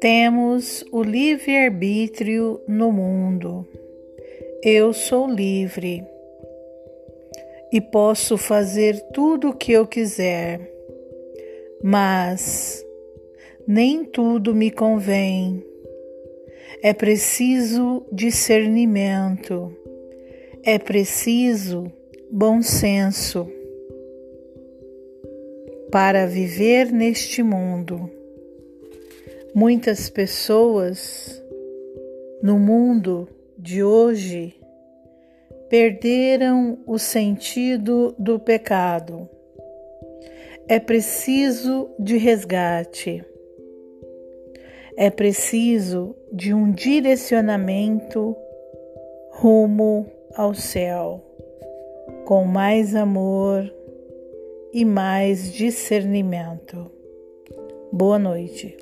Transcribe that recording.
Temos o livre-arbítrio no mundo. Eu sou livre e posso fazer tudo o que eu quiser, mas nem tudo me convém. É preciso discernimento, é preciso bom senso para viver neste mundo. Muitas pessoas no mundo de hoje perderam o sentido do pecado. É preciso de resgate. É preciso de um direcionamento rumo ao céu, com mais amor e mais discernimento. Boa noite.